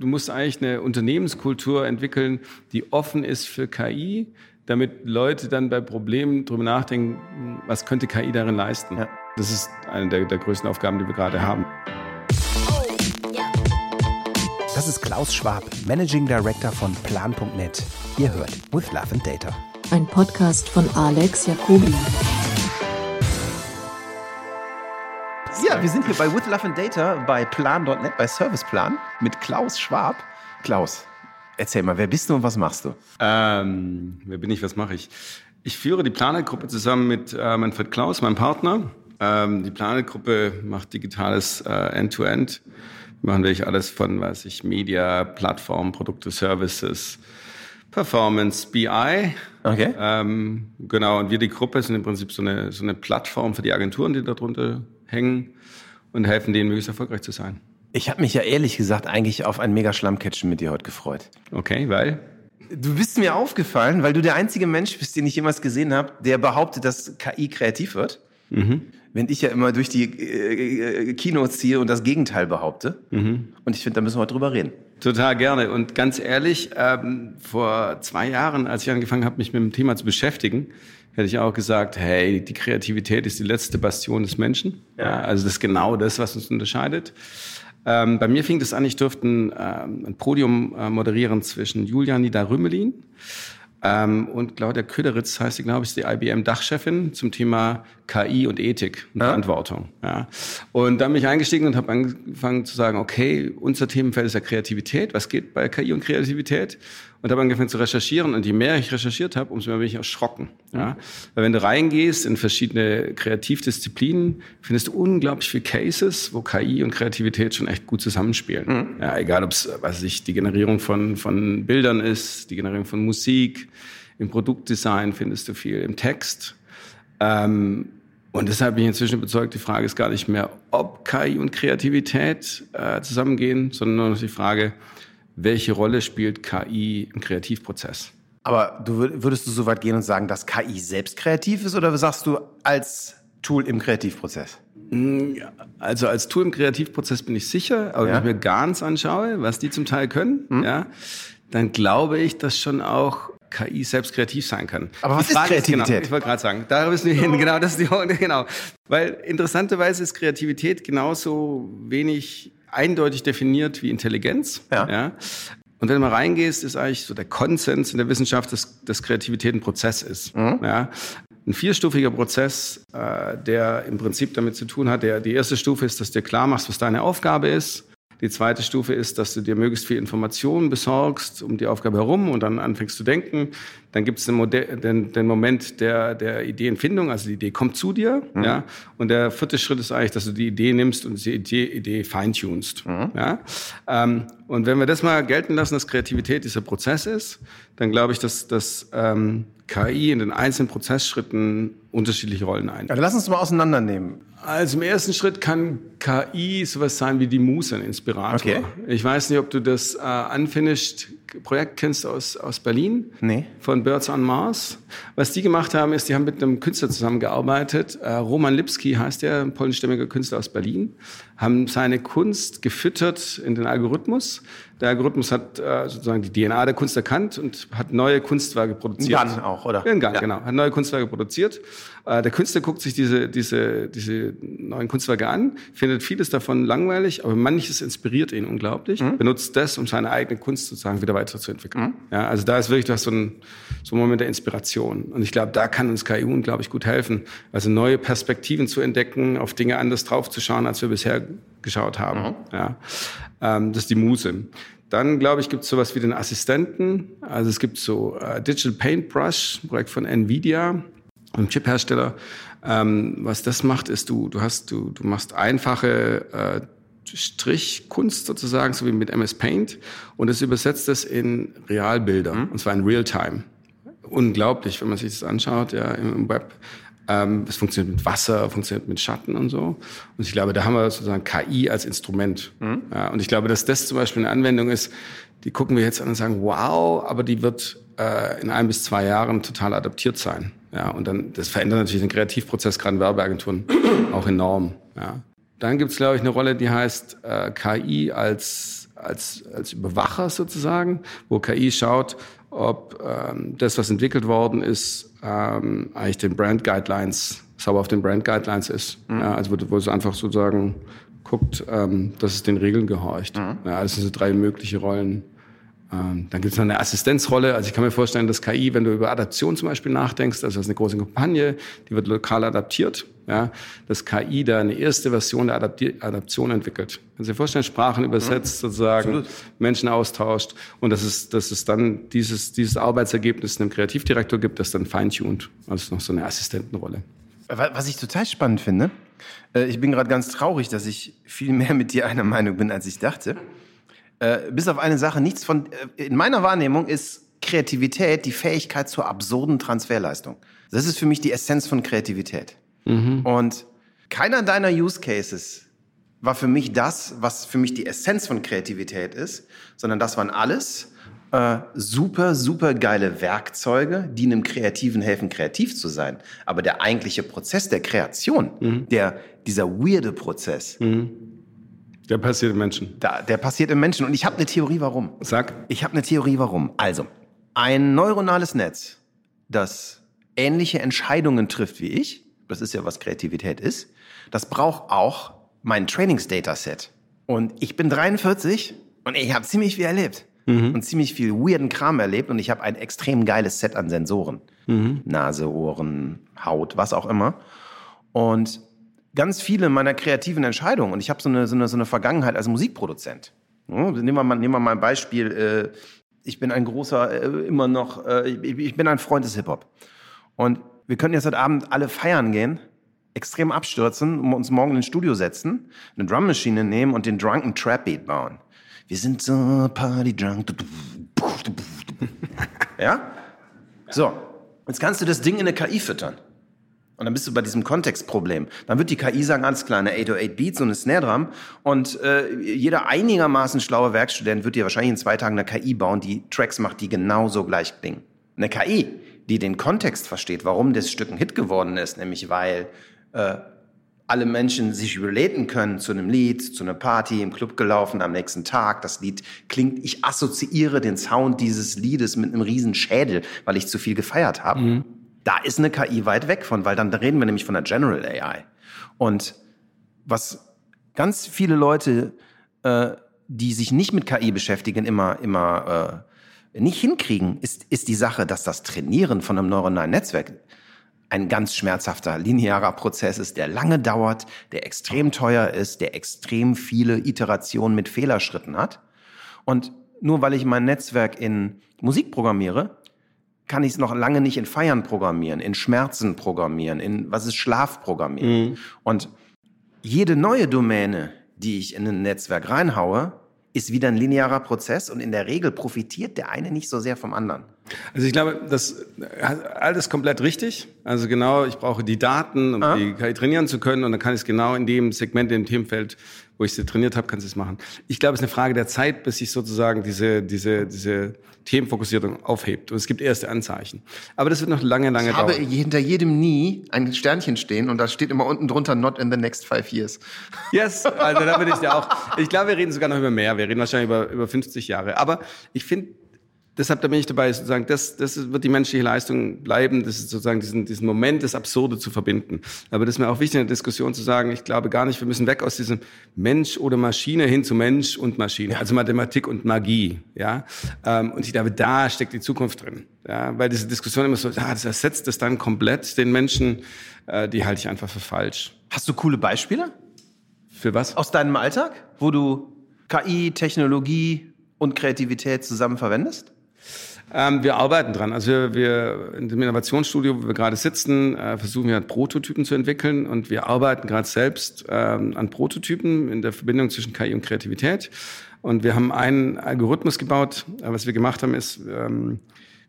Du musst eigentlich eine Unternehmenskultur entwickeln, die offen ist für KI, damit Leute dann bei Problemen drüber nachdenken, was könnte KI darin leisten. Ja. Das ist eine der, der größten Aufgaben, die wir gerade haben. Das ist Klaus Schwab, Managing Director von Plan.net. Ihr hört With Love and Data. Ein Podcast von Alex Jacobi. Ja, wir sind hier bei With Love and Data bei Plan.net, bei Serviceplan mit Klaus Schwab. Klaus, erzähl mal, wer bist du und was machst du? Ähm, wer bin ich, was mache ich? Ich führe die Planet-Gruppe zusammen mit äh, Manfred Klaus, meinem Partner. Ähm, die Planet-Gruppe macht digitales äh, End-to-End. Wir machen wirklich alles von, weiß ich, Media, Plattform, Produkte, Services, Performance, BI. Okay. Ähm, genau, und wir, die Gruppe, sind im Prinzip so eine, so eine Plattform für die Agenturen, die darunter hängen und helfen denen, möglichst erfolgreich zu sein. Ich habe mich ja ehrlich gesagt eigentlich auf ein mega Schlammcatchen mit dir heute gefreut. Okay, weil? Du bist mir aufgefallen, weil du der einzige Mensch bist, den ich jemals gesehen habe, der behauptet, dass KI kreativ wird. Mhm. Wenn ich ja immer durch die äh, Keynotes ziehe und das Gegenteil behaupte. Mhm. Und ich finde, da müssen wir heute drüber reden. Total gerne. Und ganz ehrlich, ähm, vor zwei Jahren, als ich angefangen habe, mich mit dem Thema zu beschäftigen, hätte ich auch gesagt, hey, die Kreativität ist die letzte Bastion des Menschen. Ja. Also das ist genau das, was uns unterscheidet. Ähm, bei mir fing das an, ich durfte ein, ähm, ein Podium äh, moderieren zwischen Julian Nieder-Rümmelin ähm, und Claudia Köderitz heißt sie, glaube ich, die IBM-Dachchefin zum Thema KI und Ethik und ja. Verantwortung. Ja. Und dann bin ich eingestiegen und habe angefangen zu sagen, okay, unser Themenfeld ist ja Kreativität. Was geht bei KI und Kreativität? Und habe angefangen zu recherchieren. Und je mehr ich recherchiert habe, umso mehr bin ich erschrocken. Ja. Weil wenn du reingehst in verschiedene Kreativdisziplinen, findest du unglaublich viele Cases, wo KI und Kreativität schon echt gut zusammenspielen. Mhm. Ja, egal, ob es, was ich, die Generierung von, von Bildern ist, die Generierung von Musik, im Produktdesign findest du viel, im Text. Ähm, und deshalb bin ich inzwischen überzeugt, die Frage ist gar nicht mehr, ob KI und Kreativität äh, zusammengehen, sondern nur noch die Frage, welche Rolle spielt KI im Kreativprozess? Aber du würdest du so weit gehen und sagen, dass KI selbst kreativ ist oder sagst du als Tool im Kreativprozess? Mm, also als Tool im Kreativprozess bin ich sicher, aber ja. wenn ich mir GANs anschaue, was die zum Teil können, mhm. ja, dann glaube ich, dass schon auch KI selbst kreativ sein kann. Aber was ist Kreativität? Ist, genau, ich wollte gerade sagen, da müssen wir hin. Genau, das ist die, genau. Weil interessanterweise ist Kreativität genauso wenig eindeutig definiert wie Intelligenz. Ja. ja. Und wenn du mal reingehst, ist eigentlich so der Konsens in der Wissenschaft, dass, dass Kreativität ein Prozess ist. Mhm. Ja. Ein vierstufiger Prozess, äh, der im Prinzip damit zu tun hat, der, die erste Stufe ist, dass du dir klar machst, was deine Aufgabe ist. Die zweite Stufe ist, dass du dir möglichst viel Informationen besorgst um die Aufgabe herum und dann anfängst zu denken. Dann gibt es den, den, den, Moment der, der Ideenfindung, also die Idee kommt zu dir. Mhm. Ja? Und der vierte Schritt ist eigentlich, dass du die Idee nimmst und die Idee, Idee feintunst. Mhm. Ja? Ähm, und wenn wir das mal gelten lassen, dass Kreativität dieser Prozess ist, dann glaube ich, dass, dass ähm, KI in den einzelnen Prozessschritten unterschiedliche Rollen ein. Also lass uns mal auseinandernehmen. Also im ersten Schritt kann KI sowas sein wie die Muse, ein Inspirator. Okay. Ich weiß nicht, ob du das äh, Unfinished Projekt kennst aus, aus Berlin. Nee. Von Birds on Mars. Was die gemacht haben, ist, die haben mit einem Künstler zusammengearbeitet. Äh, Roman Lipski heißt der, ein polnischstämmiger Künstler aus Berlin. Haben seine Kunst gefüttert in den Algorithmus. Der Algorithmus hat äh, sozusagen die DNA der Kunst erkannt und hat neue Kunstwerke produziert. In Gun auch, oder? In Gun, ja. genau. Hat neue Kunstwerke produziert. Äh, der Künstler guckt sich diese, diese, diese neuen Kunstwerke an, findet vieles davon langweilig, aber manches inspiriert ihn unglaublich, mhm. benutzt das, um seine eigene Kunst sozusagen wieder weiterzuentwickeln. Mhm. Ja, also da ist wirklich das so ein, so ein Moment der Inspiration. Und ich glaube, da kann uns KI unglaublich gut helfen, also neue Perspektiven zu entdecken, auf Dinge anders draufzuschauen, als wir bisher geschaut haben. Mhm. Ja, ähm, das ist die Muse. Dann, glaube ich, gibt es sowas wie den Assistenten. Also es gibt so äh, Digital Paintbrush, ein Projekt von NVIDIA, einem Chiphersteller. Ähm, was das macht, ist, du, du, hast, du, du machst einfache äh, Strichkunst sozusagen, so wie mit MS Paint, und es übersetzt es in Realbilder, mhm. und zwar in Realtime. Unglaublich, wenn man sich das anschaut, ja, im Web. Ähm, es funktioniert mit Wasser, funktioniert mit Schatten und so. Und ich glaube, da haben wir sozusagen KI als Instrument. Mhm. Ja, und ich glaube, dass das zum Beispiel eine Anwendung ist, die gucken wir jetzt an und sagen, wow, aber die wird äh, in ein bis zwei Jahren total adaptiert sein. Ja, und dann, das verändert natürlich den Kreativprozess, gerade in Werbeagenturen, auch enorm. Ja. Dann gibt's glaube ich, eine Rolle, die heißt äh, KI als als, als Überwacher sozusagen, wo KI schaut, ob ähm, das, was entwickelt worden ist, ähm, eigentlich den Brand Guidelines, sauber auf den Brand Guidelines ist. Mhm. Ja, also wo, wo es einfach sozusagen guckt, ähm, dass es den Regeln gehorcht. Mhm. Ja, das sind so drei mögliche Rollen. Ähm, dann gibt es noch eine Assistenzrolle. Also ich kann mir vorstellen, dass KI, wenn du über Adaption zum Beispiel nachdenkst, also das ist eine große Kampagne, die wird lokal adaptiert, ja, dass KI da eine erste Version der Adapti Adaption entwickelt. Kannst du dir vorstellen, Sprachen übersetzt ja, sozusagen, absolut. Menschen austauscht und dass es, dass es dann dieses, dieses Arbeitsergebnis einem Kreativdirektor gibt, das dann feintuned. Also noch so eine Assistentenrolle. Was ich total spannend finde, äh, ich bin gerade ganz traurig, dass ich viel mehr mit dir einer Meinung bin, als ich dachte. Äh, bis auf eine Sache, nichts von, äh, in meiner Wahrnehmung ist Kreativität die Fähigkeit zur absurden Transferleistung. Das ist für mich die Essenz von Kreativität. Mhm. Und keiner deiner Use Cases war für mich das, was für mich die Essenz von Kreativität ist, sondern das waren alles äh, super, super geile Werkzeuge, die einem Kreativen helfen, kreativ zu sein. Aber der eigentliche Prozess der Kreation, mhm. der, dieser weirde Prozess, mhm. Der passiert im Menschen. Da, der passiert im Menschen. Und ich habe eine Theorie, warum. Sag. Ich habe eine Theorie, warum. Also, ein neuronales Netz, das ähnliche Entscheidungen trifft wie ich, das ist ja, was Kreativität ist, das braucht auch mein Trainingsdataset. Und ich bin 43 und ich habe ziemlich viel erlebt. Mhm. Und ziemlich viel weirden Kram erlebt. Und ich habe ein extrem geiles Set an Sensoren. Mhm. Nase, Ohren, Haut, was auch immer. Und ganz viele meiner kreativen Entscheidungen, und ich habe so eine, so, eine, so eine Vergangenheit als Musikproduzent. Nehmen, wir mal, nehmen wir mal ein Beispiel. Äh, ich bin ein großer, äh, immer noch, äh, ich, ich bin ein Freund des Hip-Hop. Und wir können jetzt heute Abend alle feiern gehen, extrem abstürzen, uns morgen ins Studio setzen, eine Drummaschine nehmen und den Drunken Trap Beat bauen. Wir sind so Party drunk. Ja? So. Jetzt kannst du das Ding in eine KI füttern. Und dann bist du bei diesem Kontextproblem. Dann wird die KI sagen, alles klar, eine 808 Beats und eine Snare Drum. Und äh, jeder einigermaßen schlaue Werkstudent wird dir wahrscheinlich in zwei Tagen eine KI bauen, die Tracks macht, die genauso gleich klingen. Eine KI, die den Kontext versteht, warum das Stück ein Hit geworden ist, nämlich weil äh, alle Menschen sich relaten können zu einem Lied, zu einer Party, im Club gelaufen, am nächsten Tag. Das Lied klingt, ich assoziiere den Sound dieses Liedes mit einem riesen Schädel, weil ich zu viel gefeiert habe. Mhm. Da ist eine KI weit weg von, weil dann reden wir nämlich von der General AI. Und was ganz viele Leute, äh, die sich nicht mit KI beschäftigen, immer, immer äh, nicht hinkriegen, ist, ist die Sache, dass das Trainieren von einem neuronalen Netzwerk ein ganz schmerzhafter linearer Prozess ist, der lange dauert, der extrem teuer ist, der extrem viele Iterationen mit Fehlerschritten hat. Und nur weil ich mein Netzwerk in Musik programmiere, kann ich es noch lange nicht in Feiern programmieren, in Schmerzen programmieren, in was ist Schlaf programmieren. Mhm. Und jede neue Domäne, die ich in ein Netzwerk reinhaue, ist wieder ein linearer Prozess und in der Regel profitiert der eine nicht so sehr vom anderen. Also ich glaube, das alles komplett richtig. Also genau, ich brauche die Daten, um ah. die KI trainieren zu können und dann kann ich es genau in dem Segment, in dem Themenfeld wo ich sie trainiert habe, kann sie es machen. Ich glaube, es ist eine Frage der Zeit, bis sich sozusagen diese, diese, diese Themenfokussierung aufhebt. Und es gibt erste Anzeichen. Aber das wird noch lange, lange ich dauern. Ich habe hinter jedem Nie ein Sternchen stehen und da steht immer unten drunter Not in the next five years. Yes, also da bin ich ja auch. Ich glaube, wir reden sogar noch über mehr. Wir reden wahrscheinlich über, über 50 Jahre. Aber ich finde, deshalb da bin ich dabei, sozusagen, das, das wird die menschliche Leistung bleiben, das ist sozusagen diesen, diesen Moment, das Absurde zu verbinden. Aber das ist mir auch wichtig in der Diskussion zu sagen, ich glaube gar nicht, wir müssen weg aus diesem Mensch oder Maschine hin zu Mensch und Maschine, ja. also Mathematik und Magie, ja. Ähm, und ich glaube, da steckt die Zukunft drin, ja, weil diese Diskussion immer so, ah, das ersetzt es dann komplett den Menschen, äh, die halte ich einfach für falsch. Hast du coole Beispiele? Für was? Aus deinem Alltag, wo du KI, Technologie und Kreativität zusammen verwendest? Ähm, wir arbeiten dran. Also wir, wir in dem Innovationsstudio, wo wir gerade sitzen, äh, versuchen wir halt Prototypen zu entwickeln und wir arbeiten gerade selbst ähm, an Prototypen in der Verbindung zwischen KI und Kreativität. Und wir haben einen Algorithmus gebaut. Äh, was wir gemacht haben, ist, ähm,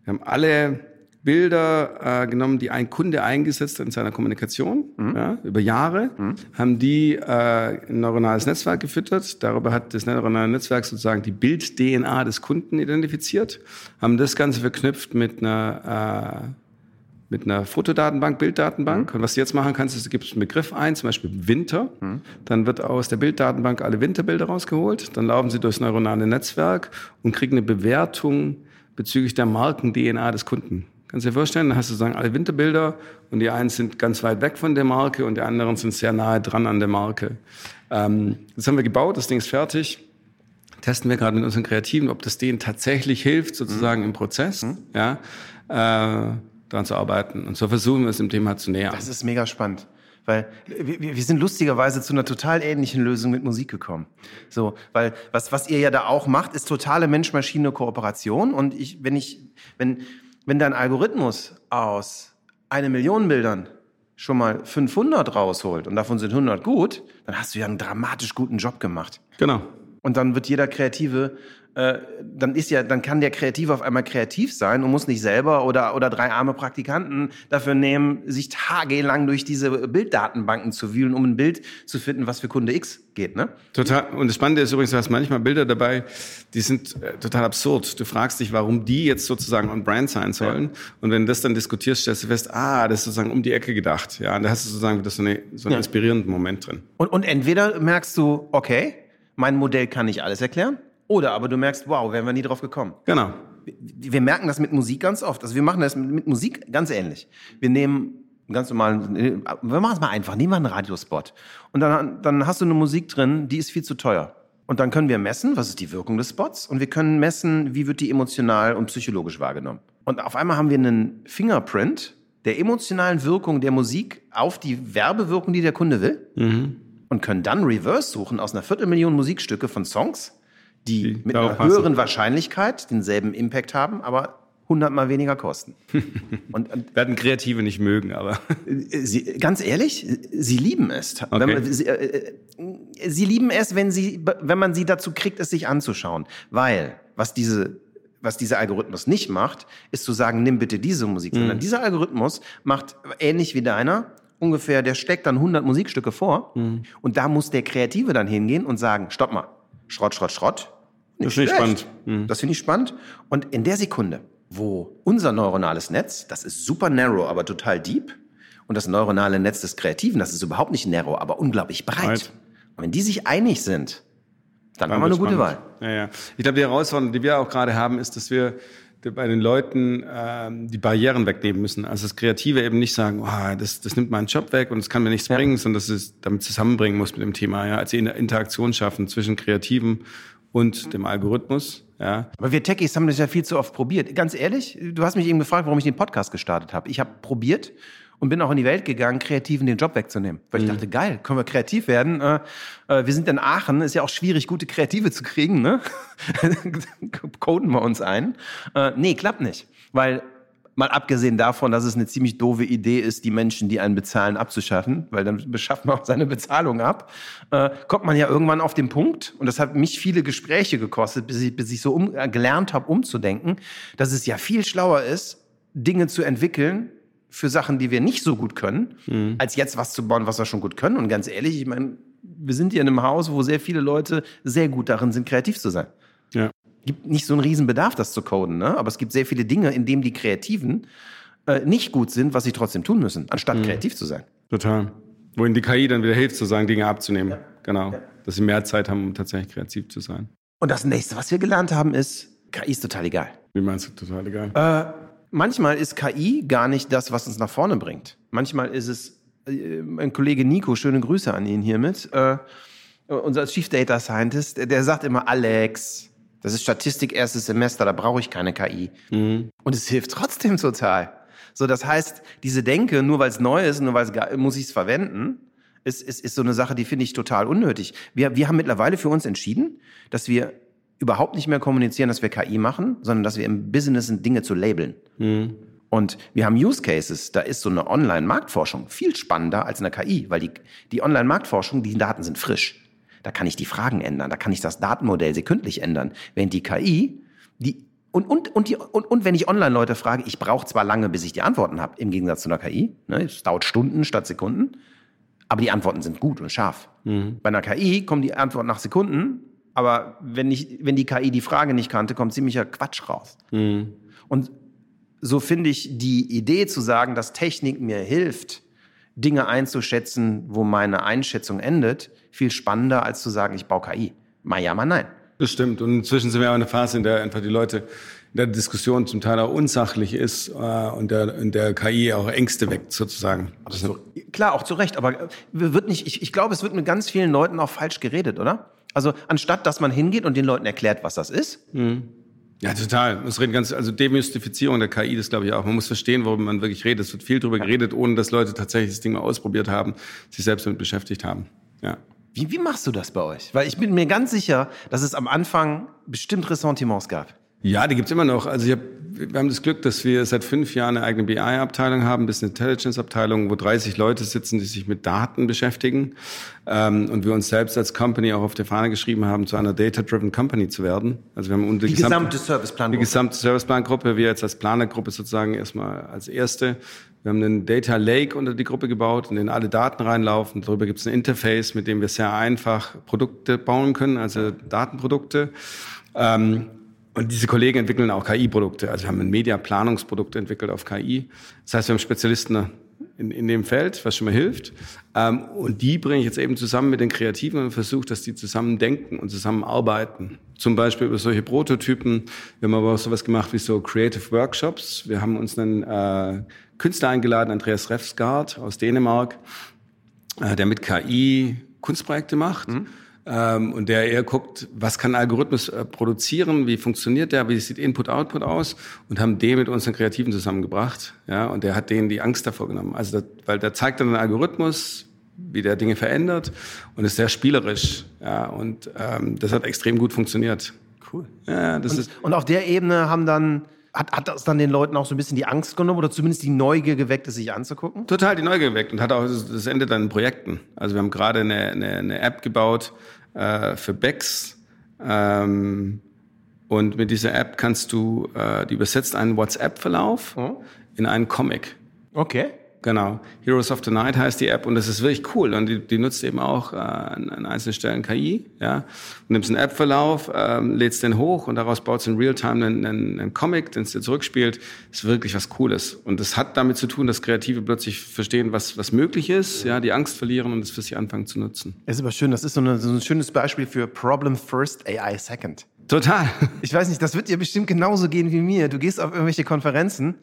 wir haben alle Bilder äh, genommen, die ein Kunde eingesetzt hat in seiner Kommunikation mhm. ja, über Jahre, mhm. haben die äh, ein neuronales Netzwerk gefüttert. Darüber hat das neuronale Netzwerk sozusagen die Bild-DNA des Kunden identifiziert, haben das Ganze verknüpft mit einer mit einer Fotodatenbank, Bilddatenbank. Mhm. Und was du jetzt machen kannst, ist, du gibst einen Begriff ein, zum Beispiel Winter. Mhm. Dann wird aus der Bilddatenbank alle Winterbilder rausgeholt. Dann laufen sie durchs neuronale Netzwerk und kriegen eine Bewertung bezüglich der Marken-DNA des Kunden. Kannst du dir vorstellen, dann hast du sozusagen alle Winterbilder und die einen sind ganz weit weg von der Marke und die anderen sind sehr nahe dran an der Marke. Ähm, das haben wir gebaut, das Ding ist fertig. Testen wir gerade mit unseren Kreativen, ob das denen tatsächlich hilft, sozusagen mhm. im Prozess, mhm. ja, äh, daran zu arbeiten. Und so versuchen wir es dem Thema zu nähern. Das ist mega spannend. Weil wir, wir sind lustigerweise zu einer total ähnlichen Lösung mit Musik gekommen. So, weil was, was ihr ja da auch macht, ist totale Mensch-Maschine-Kooperation. Und ich, wenn ich, wenn, wenn dein Algorithmus aus eine Million Bildern schon mal 500 rausholt und davon sind 100 gut, dann hast du ja einen dramatisch guten Job gemacht. Genau. Und dann wird jeder Kreative äh, dann ist ja, dann kann der Kreative auf einmal kreativ sein und muss nicht selber oder, oder drei arme Praktikanten dafür nehmen, sich tagelang durch diese Bilddatenbanken zu wühlen, um ein Bild zu finden, was für Kunde X geht, ne? Total. Und das Spannende ist übrigens, du hast manchmal Bilder dabei, die sind äh, total absurd. Du fragst dich, warum die jetzt sozusagen on brand sein sollen. Ja. Und wenn du das dann diskutierst, stellst du fest, ah, das ist sozusagen um die Ecke gedacht. Ja, und da hast du sozusagen das so, eine, so einen ja. inspirierenden Moment drin. Und, und entweder merkst du, okay, mein Modell kann nicht alles erklären. Oder aber du merkst, wow, wären wir nie drauf gekommen. Genau. Wir, wir merken das mit Musik ganz oft. Also wir machen das mit, Musik ganz ähnlich. Wir nehmen einen ganz normalen, wir machen es mal einfach, nehmen wir einen Radiospot. Und dann, dann hast du eine Musik drin, die ist viel zu teuer. Und dann können wir messen, was ist die Wirkung des Spots? Und wir können messen, wie wird die emotional und psychologisch wahrgenommen. Und auf einmal haben wir einen Fingerprint der emotionalen Wirkung der Musik auf die Werbewirkung, die der Kunde will. Mhm. Und können dann Reverse suchen aus einer Viertelmillion Musikstücke von Songs die, die mit einer passen. höheren Wahrscheinlichkeit denselben Impact haben, aber hundertmal weniger kosten. und, und werden Kreative nicht mögen, aber sie, ganz ehrlich, sie lieben es. Okay. Man, sie, äh, sie lieben es, wenn sie, wenn man sie dazu kriegt, es sich anzuschauen, weil was diese was dieser Algorithmus nicht macht, ist zu sagen, nimm bitte diese Musik, mhm. sondern dieser Algorithmus macht ähnlich wie deiner ungefähr, der steckt dann 100 Musikstücke vor mhm. und da muss der Kreative dann hingehen und sagen, stopp mal, Schrott, Schrott, Schrott. Das finde ich spannend. Mhm. Das finde ich spannend. Und in der Sekunde, wo unser neuronales Netz, das ist super narrow, aber total deep, und das neuronale Netz des Kreativen, das ist überhaupt nicht narrow, aber unglaublich breit. breit. Und wenn die sich einig sind, dann, dann haben wir eine gute Wahl. Ja, ja. Ich glaube, die Herausforderung, die wir auch gerade haben, ist, dass wir bei den Leuten ähm, die Barrieren wegnehmen müssen. Also das Kreative eben nicht sagen, oh, das, das nimmt meinen Job weg und es kann mir nichts ja. bringen, sondern dass es damit zusammenbringen muss mit dem Thema. Ja? Also eine Interaktion schaffen zwischen Kreativen und dem Algorithmus. Ja. Aber wir Techies haben das ja viel zu oft probiert. Ganz ehrlich, du hast mich eben gefragt, warum ich den Podcast gestartet habe. Ich habe probiert und bin auch in die Welt gegangen, Kreativen den Job wegzunehmen. Weil ich mhm. dachte, geil, können wir kreativ werden. Äh, äh, wir sind in Aachen, ist ja auch schwierig, gute Kreative zu kriegen. Ne? Coden wir uns ein. Äh, nee, klappt nicht. Weil Mal abgesehen davon, dass es eine ziemlich doofe Idee ist, die Menschen, die einen bezahlen, abzuschaffen, weil dann beschafft man auch seine Bezahlung ab, äh, kommt man ja irgendwann auf den Punkt, und das hat mich viele Gespräche gekostet, bis ich, bis ich so um, äh, gelernt habe, umzudenken, dass es ja viel schlauer ist, Dinge zu entwickeln für Sachen, die wir nicht so gut können, mhm. als jetzt was zu bauen, was wir schon gut können. Und ganz ehrlich, ich meine, wir sind hier in einem Haus, wo sehr viele Leute sehr gut darin sind, kreativ zu sein. Gibt nicht so einen riesen Bedarf, das zu coden, ne? aber es gibt sehr viele Dinge, in denen die Kreativen äh, nicht gut sind, was sie trotzdem tun müssen, anstatt mhm. kreativ zu sein. Total. Wohin die KI dann wieder hilft, sozusagen Dinge abzunehmen. Ja. Genau. Ja. Dass sie mehr Zeit haben, um tatsächlich kreativ zu sein. Und das nächste, was wir gelernt haben, ist, KI ist total egal. Wie meinst du total egal? Äh, manchmal ist KI gar nicht das, was uns nach vorne bringt. Manchmal ist es, äh, mein Kollege Nico, schöne Grüße an ihn hiermit, äh, unser Chief Data Scientist, der sagt immer, Alex, das ist Statistik erstes Semester, da brauche ich keine KI. Mhm. Und es hilft trotzdem total. So, das heißt, diese Denke, nur weil es neu ist, nur weil es muss ich es verwenden, ist, ist, ist so eine Sache, die finde ich total unnötig. Wir, wir haben mittlerweile für uns entschieden, dass wir überhaupt nicht mehr kommunizieren, dass wir KI machen, sondern dass wir im Business sind, Dinge zu labeln. Mhm. Und wir haben Use Cases, da ist so eine Online-Marktforschung viel spannender als eine KI, weil die, die Online-Marktforschung, die Daten sind frisch. Da kann ich die Fragen ändern, da kann ich das Datenmodell sekündlich ändern. Während die KI, die und, und, und, die, und, und wenn ich Online-Leute frage, ich brauche zwar lange, bis ich die Antworten habe, im Gegensatz zu einer KI, ne, es dauert Stunden statt Sekunden, aber die Antworten sind gut und scharf. Mhm. Bei einer KI kommen die Antworten nach Sekunden, aber wenn, ich, wenn die KI die Frage nicht kannte, kommt ziemlicher Quatsch raus. Mhm. Und so finde ich die Idee zu sagen, dass Technik mir hilft, Dinge einzuschätzen, wo meine Einschätzung endet, viel spannender, als zu sagen, ich baue KI. Mal ja, mal nein. Das stimmt. Und inzwischen sind wir auch in einer Phase, in der einfach die Leute in der Diskussion zum Teil auch unsachlich ist äh, und der, in der KI auch Ängste weckt, sozusagen. So, klar, auch zu Recht, aber äh, wird nicht, ich, ich glaube, es wird mit ganz vielen Leuten auch falsch geredet, oder? Also anstatt, dass man hingeht und den Leuten erklärt, was das ist, mhm. Ja, total. Es reden ganz, also Demystifizierung der KI, das glaube ich auch. Man muss verstehen, worüber man wirklich redet. Es wird viel darüber geredet, ohne dass Leute tatsächlich das Ding mal ausprobiert haben, sich selbst damit beschäftigt haben. Ja. Wie, wie machst du das bei euch? Weil ich bin mir ganz sicher, dass es am Anfang bestimmt Ressentiments gab. Ja, die gibt's immer noch. Also ich hab, wir haben das Glück, dass wir seit fünf Jahren eine eigene BI-Abteilung haben, Business Intelligence-Abteilung, wo 30 Leute sitzen, die sich mit Daten beschäftigen. Ähm, und wir uns selbst als Company auch auf der Fahne geschrieben haben, zu einer Data-Driven Company zu werden. Also wir haben die, die gesamte, gesamte Serviceplan-Gruppe. Die gesamte Serviceplan-Gruppe, wir jetzt als Planergruppe sozusagen erstmal als erste. Wir haben einen Data Lake unter die Gruppe gebaut, in den alle Daten reinlaufen. Darüber gibt es ein Interface, mit dem wir sehr einfach Produkte bauen können, also Datenprodukte. Ähm, und diese Kollegen entwickeln auch KI-Produkte. Also wir haben ein Media-Planungsprodukt entwickelt auf KI. Das heißt, wir haben Spezialisten in, in dem Feld, was schon mal hilft. Ähm, und die bringe ich jetzt eben zusammen mit den Kreativen und versuche, dass die zusammen denken und zusammen arbeiten. Zum Beispiel über solche Prototypen. Wir haben aber auch sowas gemacht wie so Creative Workshops. Wir haben uns einen äh, Künstler eingeladen, Andreas Refsgaard aus Dänemark, äh, der mit KI Kunstprojekte macht. Mhm ähm, und der eher guckt, was kann ein Algorithmus äh, produzieren, wie funktioniert der, wie sieht Input-Output aus und haben den mit unseren Kreativen zusammengebracht. Ja, und der hat denen die Angst davor genommen. Also, das, weil der zeigt dann einen Algorithmus, wie der Dinge verändert und ist sehr spielerisch. Ja, und ähm, das hat extrem gut funktioniert. Cool. Ja, das und, ist und auf der Ebene haben dann hat, hat das dann den Leuten auch so ein bisschen die Angst genommen oder zumindest die Neugier geweckt, es sich anzugucken? Total die Neugier geweckt und hat auch das Ende dann in Projekten. Also wir haben gerade eine, eine, eine App gebaut, äh, für Becks. Ähm, und mit dieser App kannst du, äh, die übersetzt einen WhatsApp-Verlauf mhm. in einen Comic. Okay. Genau. Heroes of the Night heißt die App und das ist wirklich cool. Und die, die nutzt eben auch äh, an, einzelnen Stellen KI. Ja? Du nimmst einen App-Verlauf, ähm, lädst den hoch und daraus baut es in Realtime einen, einen, einen Comic, den es dir zurückspielt. Das ist wirklich was Cooles. Und das hat damit zu tun, dass Kreative plötzlich verstehen, was, was möglich ist, ja, die Angst verlieren und es für sich anfangen zu nutzen. Das ist aber schön. Das ist so, eine, so ein schönes Beispiel für Problem First, AI Second. Total. Ich weiß nicht, das wird dir bestimmt genauso gehen wie mir. Du gehst auf irgendwelche Konferenzen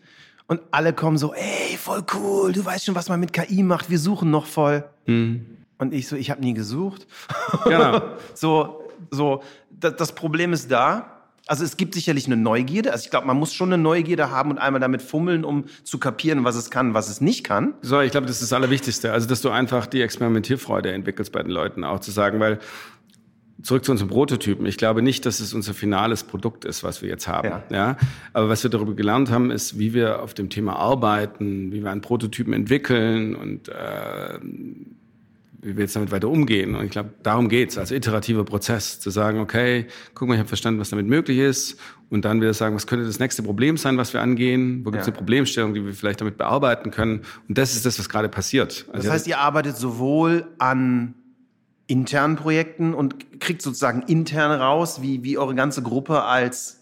und alle kommen so, ey, voll cool, du weißt schon, was man mit KI macht, wir suchen noch voll. Mhm. Und ich so, ich habe nie gesucht. Genau. so, so, das, das Problem ist da. Also es gibt sicherlich eine Neugierde. Also ich glaube, man muss schon eine Neugierde haben und einmal damit fummeln, um zu kapieren, was es kann, was es nicht kann. So, ich glaube, das ist das Allerwichtigste. Also, dass du einfach die Experimentierfreude entwickelst bei den Leuten auch zu sagen, weil zurück zu unserem Prototypen. Ich glaube nicht, dass es unser finales Produkt ist, was wir jetzt haben. Ja. ja. Aber was wir darüber gelernt haben, ist, wie wir auf dem Thema arbeiten, wie wir einen Prototypen entwickeln und äh, wie wir jetzt damit weiter umgehen. Und ich glaube, darum geht's als iterativer Prozess, zu sagen, okay, guck mal, ich habe verstanden, was damit möglich ist. Und dann wieder sagen, was könnte das nächste Problem sein, was wir angehen? Wo gibt es ja. eine Problemstellung, die wir vielleicht damit bearbeiten können? Und das ist das, was gerade passiert. Also das heißt, ihr arbeitet sowohl an internen Projekten und kriegt sozusagen intern raus, wie, wie eure ganze Gruppe als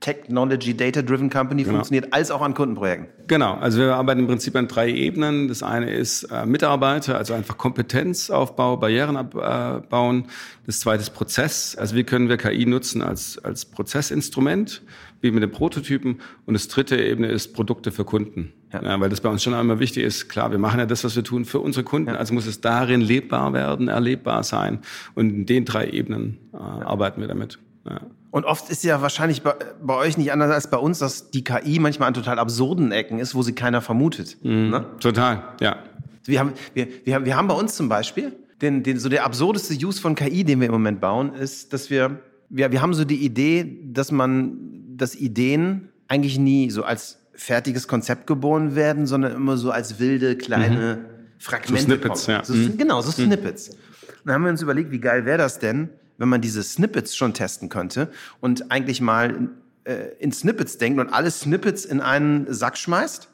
Technology Data Driven Company genau. funktioniert, als auch an Kundenprojekten. Genau, also wir arbeiten im Prinzip an drei Ebenen. Das eine ist äh, Mitarbeiter, also einfach Kompetenzaufbau, Barrieren abbauen. Das zweite ist Prozess, also wie können wir KI nutzen als, als Prozessinstrument, wie mit den Prototypen. Und das dritte Ebene ist Produkte für Kunden. Ja. ja. weil das bei uns schon einmal wichtig ist. Klar, wir machen ja das, was wir tun, für unsere Kunden. Ja. Also muss es darin lebbar werden, erlebbar sein. Und in den drei Ebenen äh, ja. arbeiten wir damit. Ja. Und oft ist ja wahrscheinlich bei, bei, euch nicht anders als bei uns, dass die KI manchmal an total absurden Ecken ist, wo sie keiner vermutet. Mhm, ne? Total, ja. Wir haben, wir, wir, haben, wir haben bei uns zum Beispiel, den, den, so der absurdeste Use von KI, den wir im Moment bauen, ist, dass wir, wir, wir haben so die Idee, dass man, dass Ideen eigentlich nie so als fertiges Konzept geboren werden, sondern immer so als wilde kleine mhm. Fragmente. So Snippets, kommen. ja. So, mhm. Genau, so mhm. Snippets. Und dann haben wir uns überlegt, wie geil wäre das denn, wenn man diese Snippets schon testen könnte und eigentlich mal äh, in Snippets denkt und alle Snippets in einen Sack schmeißt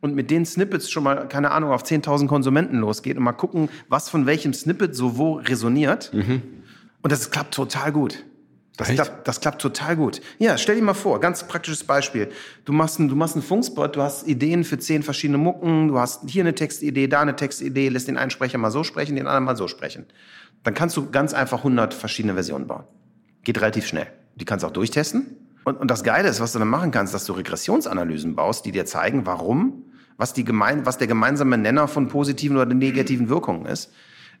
und mit den Snippets schon mal, keine Ahnung, auf 10.000 Konsumenten losgeht und mal gucken, was von welchem Snippet so wo resoniert. Mhm. Und das klappt total gut. Das klappt, das klappt total gut. Ja, stell dir mal vor, ganz praktisches Beispiel. Du machst einen, du machst einen Funkspot, du hast Ideen für zehn verschiedene Mucken, du hast hier eine Textidee, da eine Textidee, lässt den einen Sprecher mal so sprechen, den anderen mal so sprechen. Dann kannst du ganz einfach 100 verschiedene Versionen bauen. Geht relativ schnell. Die kannst du auch durchtesten. Und, und das Geile ist, was du dann machen kannst, dass du Regressionsanalysen baust, die dir zeigen, warum, was, die gemein, was der gemeinsame Nenner von positiven oder negativen Wirkungen ist.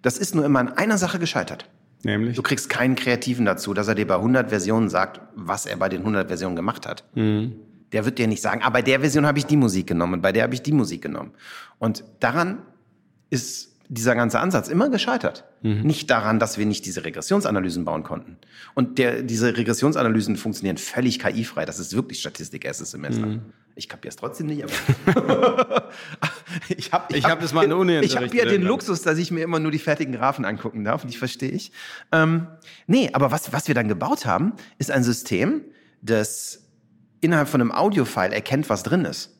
Das ist nur immer an einer Sache gescheitert. Nämlich? Du kriegst keinen Kreativen dazu, dass er dir bei 100 Versionen sagt, was er bei den 100 Versionen gemacht hat. Mhm. Der wird dir nicht sagen, ah, bei der Version habe ich die Musik genommen und bei der habe ich die Musik genommen. Und daran ist dieser ganze Ansatz immer gescheitert. Nicht daran, dass wir nicht diese Regressionsanalysen bauen konnten. Und der, diese Regressionsanalysen funktionieren völlig KI-frei. Das ist wirklich Statistik erstes Semester. Ich kapiere es trotzdem nicht, aber ich habe Ich hab das mal in der Uni Ich habe ja den. Luxus, dass ich mir immer nur die fertigen Graphen angucken darf und die verstehe ich. Ähm, nee, aber was, was wir dann gebaut haben, ist ein System, das innerhalb von einem Audiofile erkennt, was drin ist.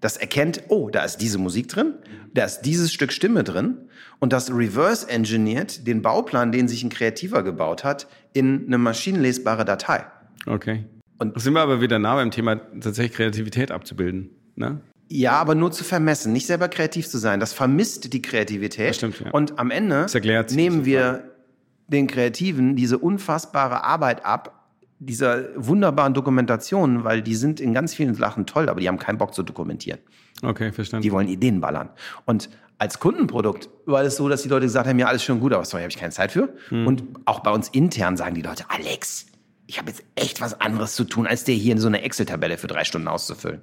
Das erkennt, oh, da ist diese Musik drin, da ist dieses Stück Stimme drin und das reverse engineert den Bauplan, den sich ein Kreativer gebaut hat, in eine maschinenlesbare Datei. Okay. Und- sind wir aber wieder nah beim Thema tatsächlich Kreativität abzubilden. Ne? Ja, aber nur zu vermessen, nicht selber kreativ zu sein. Das vermisst die Kreativität. Das stimmt, ja. Und am Ende nehmen wir den Kreativen diese unfassbare Arbeit ab, dieser wunderbaren Dokumentation, weil die sind in ganz vielen Sachen toll, aber die haben keinen Bock zu dokumentieren. Okay, verstanden. Die wollen Ideen ballern. Und als Kundenprodukt war es so, dass die Leute gesagt haben, ja, alles schon gut, aber sorry, habe ich keine Zeit für. Hm. Und auch bei uns intern sagen die Leute, Alex, ich habe jetzt echt was anderes zu tun, als dir hier so eine Excel-Tabelle für drei Stunden auszufüllen.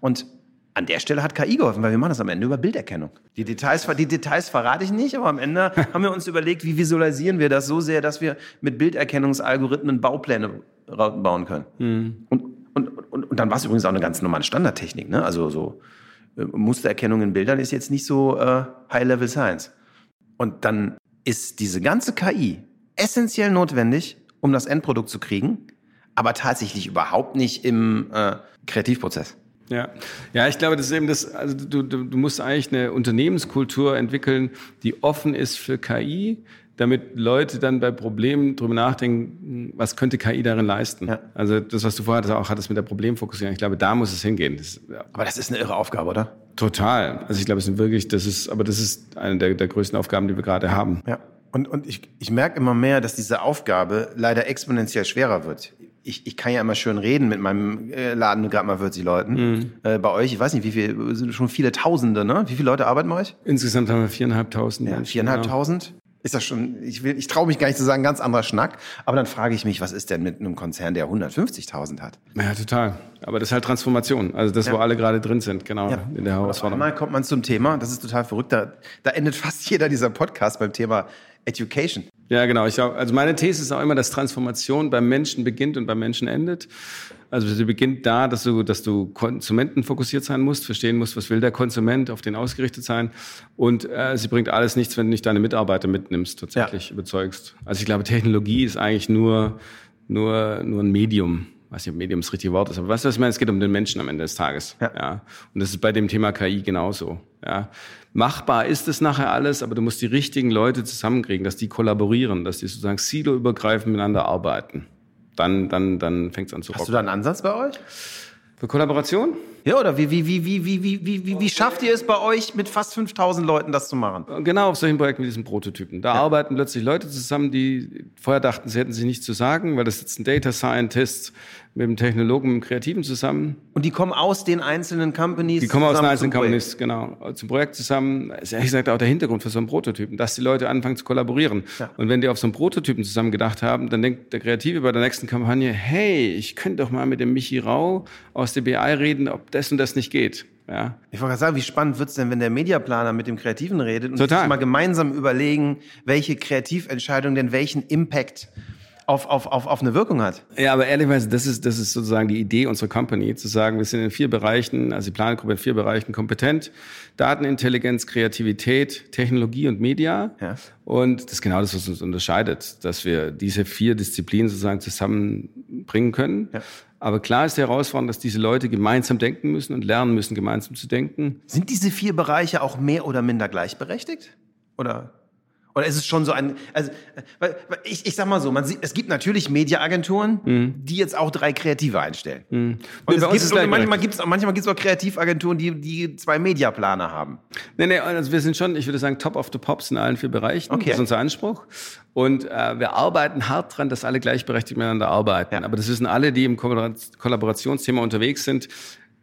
Und an der Stelle hat KI geholfen, weil wir machen das am Ende über Bilderkennung. Die Details, die Details verrate ich nicht, aber am Ende haben wir uns überlegt, wie visualisieren wir das so sehr, dass wir mit Bilderkennungsalgorithmen Baupläne bauen können. Und, und, und, und dann war es übrigens auch eine ganz normale Standardtechnik. Ne? Also so äh, Mustererkennung in Bildern ist jetzt nicht so äh, High-Level Science. Und dann ist diese ganze KI essentiell notwendig, um das Endprodukt zu kriegen, aber tatsächlich überhaupt nicht im äh, Kreativprozess. Ja. ja, ich glaube, das ist eben das, also du, du, du musst eigentlich eine Unternehmenskultur entwickeln, die offen ist für KI, damit Leute dann bei Problemen drüber nachdenken, was könnte KI darin leisten. Ja. Also das, was du vorher auch hattest mit der Problemfokussierung, ich glaube, da muss es hingehen. Das, ja, Aber das ist eine irre Aufgabe, oder? total. Also ich glaube, es sind wirklich, das ist, aber das ist eine der, der größten Aufgaben, die wir gerade haben. Ja. Und, und ich, ich merke immer mehr, dass diese Aufgabe leider exponentiell schwerer wird. Ich, ich kann ja immer schön reden mit meinem äh, Laden gerade mal 40 Leuten. Äh, bei euch, ich weiß nicht, wie viel, sind schon viele Tausende, ne? Wie viele Leute arbeiten bei euch? Insgesamt haben wir viereinhalbtausend. Ja, viereinhalbtausend. Ist das schon, ich will, ich traue mich gar nicht zu sagen, ganz anderer Schnack. Aber dann frage ich mich, was ist denn mit einem Konzern, der 150.000 hat? Ja. ja, total. Aber das ist halt Transformation. Also das, wo alle gerade drin sind, genau, in der Herausforderung. einmal kommt man zum Thema, das ist total verrückt, da, da endet fast jeder dieser Podcast beim Thema Education. Ja, genau. Ich glaub, also meine These ist auch immer, dass Transformation beim Menschen beginnt und beim Menschen endet. Also sie beginnt da, dass du, dass du konsumentenfokussiert sein musst, verstehen musst, was will der Konsument, auf den ausgerichtet sein. Und äh, sie bringt alles nichts, wenn du nicht deine Mitarbeiter mitnimmst, tatsächlich überzeugst. Also ich glaube, Technologie ist eigentlich nur, nur, nur ein Medium. Ich weiß nicht, ob Medium das richtige Wort ist, aber weißt du, was ich meine? Es geht um den Menschen am Ende des Tages. Ja. Und das ist bei dem Thema KI genauso. Ja. Machbar ist es nachher alles, aber du musst die richtigen Leute zusammenkriegen, dass die kollaborieren, dass die sozusagen siloübergreifend miteinander arbeiten. Dann, dann, dann fängt es an zu Hast du rocken. da einen Ansatz bei euch? Für Kollaboration? Ja, oder wie, wie, wie, wie, wie, wie, wie, wie, wie schafft ihr es bei euch mit fast 5000 Leuten das zu machen? Genau auf solchen Projekten wie diesen Prototypen. Da arbeiten plötzlich Leute zusammen, die vorher dachten, sie hätten sich nichts zu sagen, weil das sitzt ein Data Scientist mit einem Technologen, mit einem Kreativen zusammen. Und die kommen aus den einzelnen Companies. Die kommen aus den einzelnen zum Projekt. Companies, genau, zum Projekt zusammen. Das ist ehrlich gesagt auch der Hintergrund für so einen Prototypen, dass die Leute anfangen zu kollaborieren. Ja. Und wenn die auf so einen Prototypen zusammen gedacht haben, dann denkt der Kreative bei der nächsten Kampagne, hey, ich könnte doch mal mit dem Michi Rau aus der BI reden, ob das und das nicht geht. Ja. Ich wollte gerade sagen, wie spannend wird's denn, wenn der Mediaplaner mit dem Kreativen redet und Total. sich mal gemeinsam überlegen, welche Kreativentscheidung denn welchen Impact auf, auf, auf, auf eine Wirkung hat. Ja, aber ehrlicherweise, das ist, das ist sozusagen die Idee unserer Company, zu sagen, wir sind in vier Bereichen, also die Plangruppe in vier Bereichen kompetent. Datenintelligenz, Kreativität, Technologie und Media. Ja. Und das ist genau das, was uns unterscheidet, dass wir diese vier Disziplinen sozusagen zusammenbringen können. Ja. Aber klar ist die Herausforderung, dass diese Leute gemeinsam denken müssen und lernen müssen, gemeinsam zu denken. Sind diese vier Bereiche auch mehr oder minder gleichberechtigt? Oder, Oder ist es schon so ein, also, ich, ich sag mal so, man sieht, es gibt natürlich Mediaagenturen, Mhm. die jetzt auch drei Kreative einstellen. Und Nee, es gibt, manchmal gibt es manchmal gibt's auch Kreativagenturen, die, die zwei Mediaplaner haben. Nee, nee, also wir sind schon, ich würde sagen, top of the pops in allen vier Bereichen. Okay. Das ist unser Anspruch. Und äh, wir arbeiten hart dran, dass alle gleichberechtigt miteinander arbeiten. Ja. Aber das wissen alle, die im Kollabor- Kollaborationsthema unterwegs sind.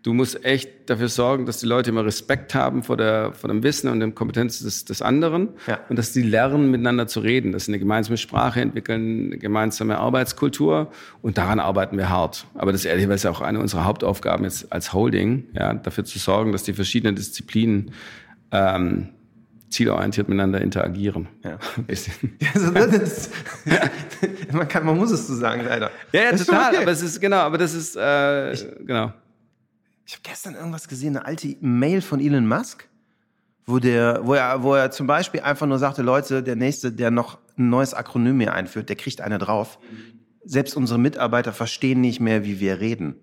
Du musst echt dafür sorgen, dass die Leute immer Respekt haben vor, der, vor dem Wissen und der Kompetenz des, des anderen Ja. und dass die lernen, miteinander zu reden, dass sie eine gemeinsame Sprache entwickeln, eine gemeinsame Arbeitskultur und daran arbeiten wir hart. Aber das ist ehrlicherweise auch eine unserer Hauptaufgaben jetzt als Holding, ja, dafür zu sorgen, dass die verschiedenen Disziplinen ähm, zielorientiert miteinander interagieren. Ja. Bisschen. Also ist, man, kann, man muss es so sagen, leider. Ja, ja, total. okay. Aber es ist genau, aber das ist äh, genau. Ich habe gestern irgendwas gesehen, eine alte Mail von Elon Musk, wo, der, wo, er, wo er zum Beispiel einfach nur sagte, Leute, der Nächste, der noch ein neues Akronym hier einführt, der kriegt eine drauf. Selbst unsere Mitarbeiter verstehen nicht mehr, wie wir reden.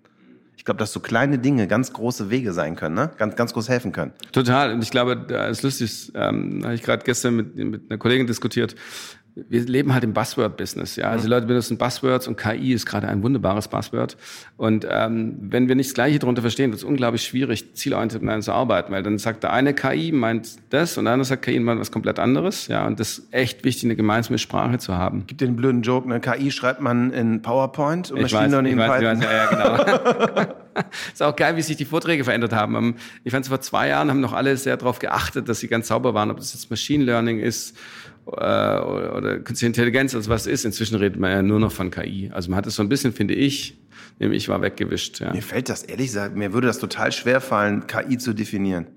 Ich glaube, dass so kleine Dinge ganz große Wege sein können, ne? ganz, ganz groß helfen können. Total. Und ich glaube, da ist lustig, ähm, habe ich gerade gestern mit, mit einer Kollegin diskutiert. Wir leben halt im Buzzword-Business. Ja? Also die Leute benutzen Buzzwords und KI ist gerade ein wunderbares Buzzword. Und ähm, wenn wir nicht das Gleiche darunter verstehen, wird es unglaublich schwierig, zielorientiert miteinander zu arbeiten. Weil dann sagt der eine KI meint das und der andere sagt KI meint was komplett anderes. Ja, und das ist echt wichtig, eine gemeinsame Sprache zu haben. Gibt den blöden Joke, eine KI schreibt man in PowerPoint und Ich Machine weiß, Learning in Python. weiß, ja, ja, genau. ist auch geil, wie sich die Vorträge verändert haben. Ähm, Ich fand, vor zwei Jahren haben noch alle sehr darauf geachtet, dass sie ganz sauber waren, ob das jetzt Machine Learning ist oder, oder Künstliche Intelligenz, also was ist. Inzwischen redet man ja nur noch von KI. Also man hat es so ein bisschen, finde ich, nämlich war weggewischt. Ja. Mir fällt das ehrlich gesagt, mir würde das total schwer fallen, KI zu definieren.